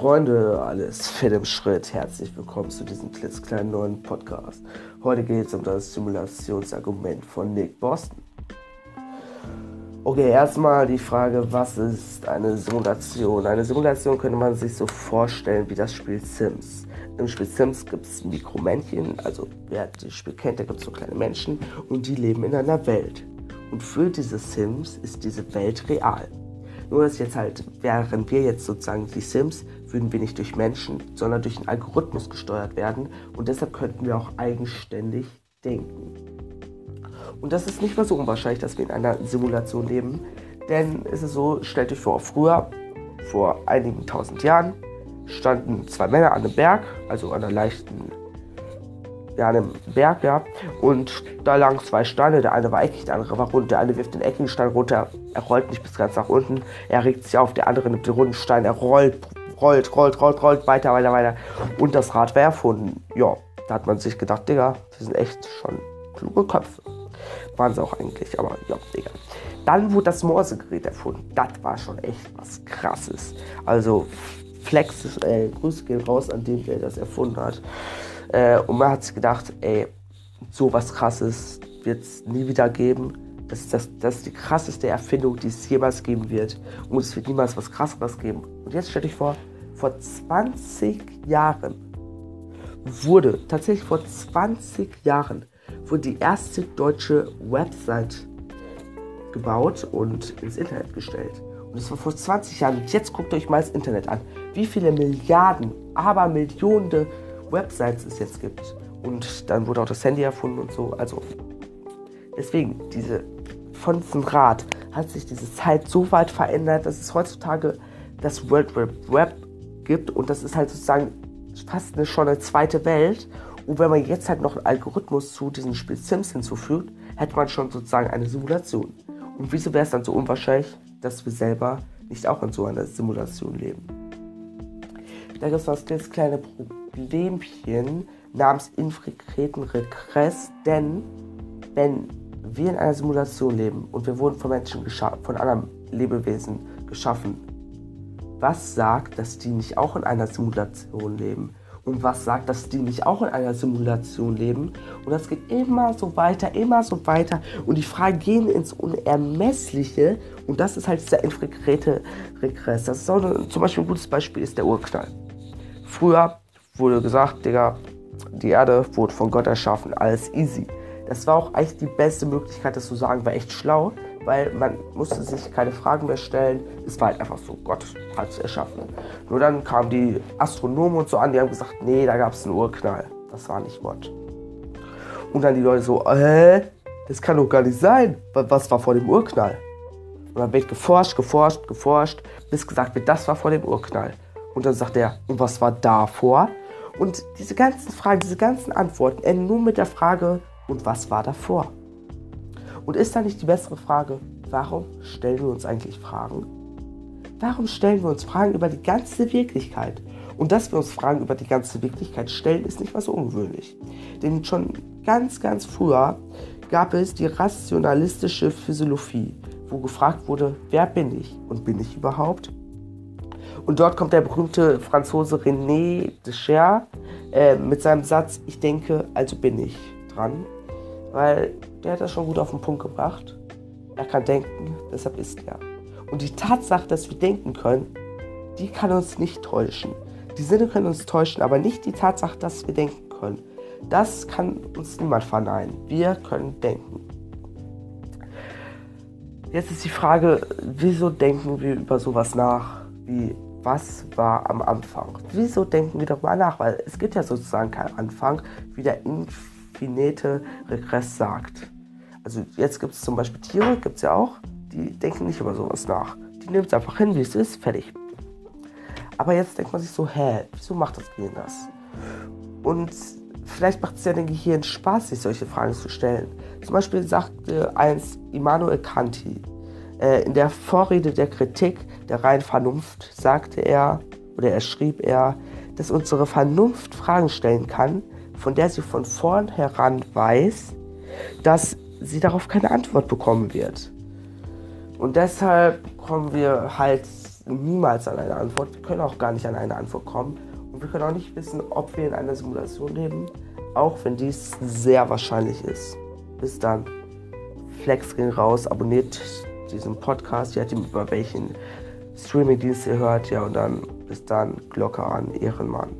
Freunde, alles fit im Schritt. Herzlich willkommen zu diesem klitzekleinen neuen Podcast. Heute geht es um das Simulationsargument von Nick Boston. Okay, erstmal die Frage, was ist eine Simulation? Eine Simulation könnte man sich so vorstellen wie das Spiel Sims. Im Spiel Sims gibt es Mikromännchen, also wer das Spiel kennt, da gibt es so kleine Menschen und die leben in einer Welt. Und für diese Sims ist diese Welt real. Nur dass jetzt halt, während wir jetzt sozusagen die Sims, würden wir nicht durch Menschen, sondern durch einen Algorithmus gesteuert werden und deshalb könnten wir auch eigenständig denken. Und das ist nicht mal so unwahrscheinlich, dass wir in einer Simulation leben, denn es ist so, stellt euch vor, früher, vor einigen tausend Jahren, standen zwei Männer an einem Berg, also an einer leichten ja, einem Berg, ja. Und da lagen zwei Steine. Der eine war eckig, der andere war rund. Der eine wirft den eckigen Stein runter. Er rollt nicht bis ganz nach unten. Er regt sich auf. Der andere nimmt den runden Stein. Er rollt, rollt, rollt, rollt, rollt, weiter, weiter, weiter. Und das Rad war erfunden. Ja, da hat man sich gedacht, Digga, das sind echt schon kluge Köpfe. Waren sie auch eigentlich, aber ja, Digga. Dann wurde das Morsegerät erfunden. Das war schon echt was krasses. Also, Flex, äh, Grüße gehen raus an den, der das erfunden hat. Äh, und man hat gedacht, ey, so was krasses wird es nie wieder geben. Das ist, das, das ist die krasseste Erfindung, die es jemals geben wird. Und es wird niemals was krasseres geben. Und jetzt stell dich vor, vor 20 Jahren wurde, tatsächlich vor 20 Jahren, wurde die erste deutsche Website gebaut und ins Internet gestellt. Und das war vor 20 Jahren. Und jetzt guckt euch mal das Internet an. Wie viele Milliarden, aber Millionen Websites es jetzt gibt. Und dann wurde auch das Handy erfunden und so. Also deswegen, diese, von diesem Rad hat sich diese Zeit so weit verändert, dass es heutzutage das World Web Web gibt und das ist halt sozusagen fast eine, schon eine zweite Welt. Und wenn man jetzt halt noch einen Algorithmus zu diesem Spiel Sims hinzufügt, hätte man schon sozusagen eine Simulation. Und wieso wäre es dann so unwahrscheinlich, dass wir selber nicht auch in so einer Simulation leben? Da gibt es das kleine Problem Problemchen namens infiltrierten Regress, denn wenn wir in einer Simulation leben und wir wurden von Menschen geschaffen, von anderen Lebewesen geschaffen, was sagt, dass die nicht auch in einer Simulation leben? Und was sagt, dass die nicht auch in einer Simulation leben? Und das geht immer so weiter, immer so weiter. Und die Fragen gehen ins Unermessliche. Und das ist halt dieser infiltrierte Regress. Das ist auch eine, zum Beispiel ein gutes Beispiel ist der Urknall. Früher wurde gesagt, Digga, die Erde wurde von Gott erschaffen, alles easy. Das war auch eigentlich die beste Möglichkeit, das zu sagen, war echt schlau, weil man musste sich keine Fragen mehr stellen. Es war halt einfach so, Gott hat es erschaffen. Nur dann kamen die Astronomen und so an, die haben gesagt, nee, da gab es einen Urknall. Das war nicht Gott. Und dann die Leute so, äh, das kann doch gar nicht sein. Was war vor dem Urknall? Und dann wird geforscht, geforscht, geforscht, bis gesagt wird, das war vor dem Urknall. Und dann sagt er, und was war davor? Und diese ganzen Fragen, diese ganzen Antworten enden nur mit der Frage, und was war davor? Und ist da nicht die bessere Frage, warum stellen wir uns eigentlich Fragen? Warum stellen wir uns Fragen über die ganze Wirklichkeit? Und dass wir uns Fragen über die ganze Wirklichkeit stellen, ist nicht mal so ungewöhnlich. Denn schon ganz, ganz früher gab es die rationalistische Physiologie, wo gefragt wurde, wer bin ich und bin ich überhaupt? Und dort kommt der berühmte Franzose René Descher äh, mit seinem Satz, ich denke, also bin ich dran. Weil der hat das schon gut auf den Punkt gebracht. Er kann denken, deshalb ist er. Und die Tatsache, dass wir denken können, die kann uns nicht täuschen. Die Sinne können uns täuschen, aber nicht die Tatsache, dass wir denken können. Das kann uns niemand verneinen. Wir können denken. Jetzt ist die Frage, wieso denken wir über sowas nach wie was war am Anfang? Wieso denken wir darüber nach? Weil es gibt ja sozusagen keinen Anfang, wie der infinite Regress sagt. Also jetzt gibt es zum Beispiel Tiere, gibt es ja auch, die denken nicht über sowas nach. Die nehmen es einfach hin, wie es ist, fertig. Aber jetzt denkt man sich so, hä, wieso macht das Gehirn das? Und vielleicht macht es ja dem Gehirn Spaß, sich solche Fragen zu stellen. Zum Beispiel sagte einst Immanuel Kanti, äh, äh, in der Vorrede der Kritik der reinen Vernunft sagte er oder er schrieb er, dass unsere Vernunft Fragen stellen kann, von der sie von vornherein weiß, dass sie darauf keine Antwort bekommen wird. Und deshalb kommen wir halt niemals an eine Antwort. Wir können auch gar nicht an eine Antwort kommen. Und wir können auch nicht wissen, ob wir in einer Simulation leben, auch wenn dies sehr wahrscheinlich ist. Bis dann. Flex ging raus, abonniert diesem Podcast, je nachdem, über welchen Streaming-Dienst ihr hört. Ja, und dann bis dann, Glocke an, Ehrenmann.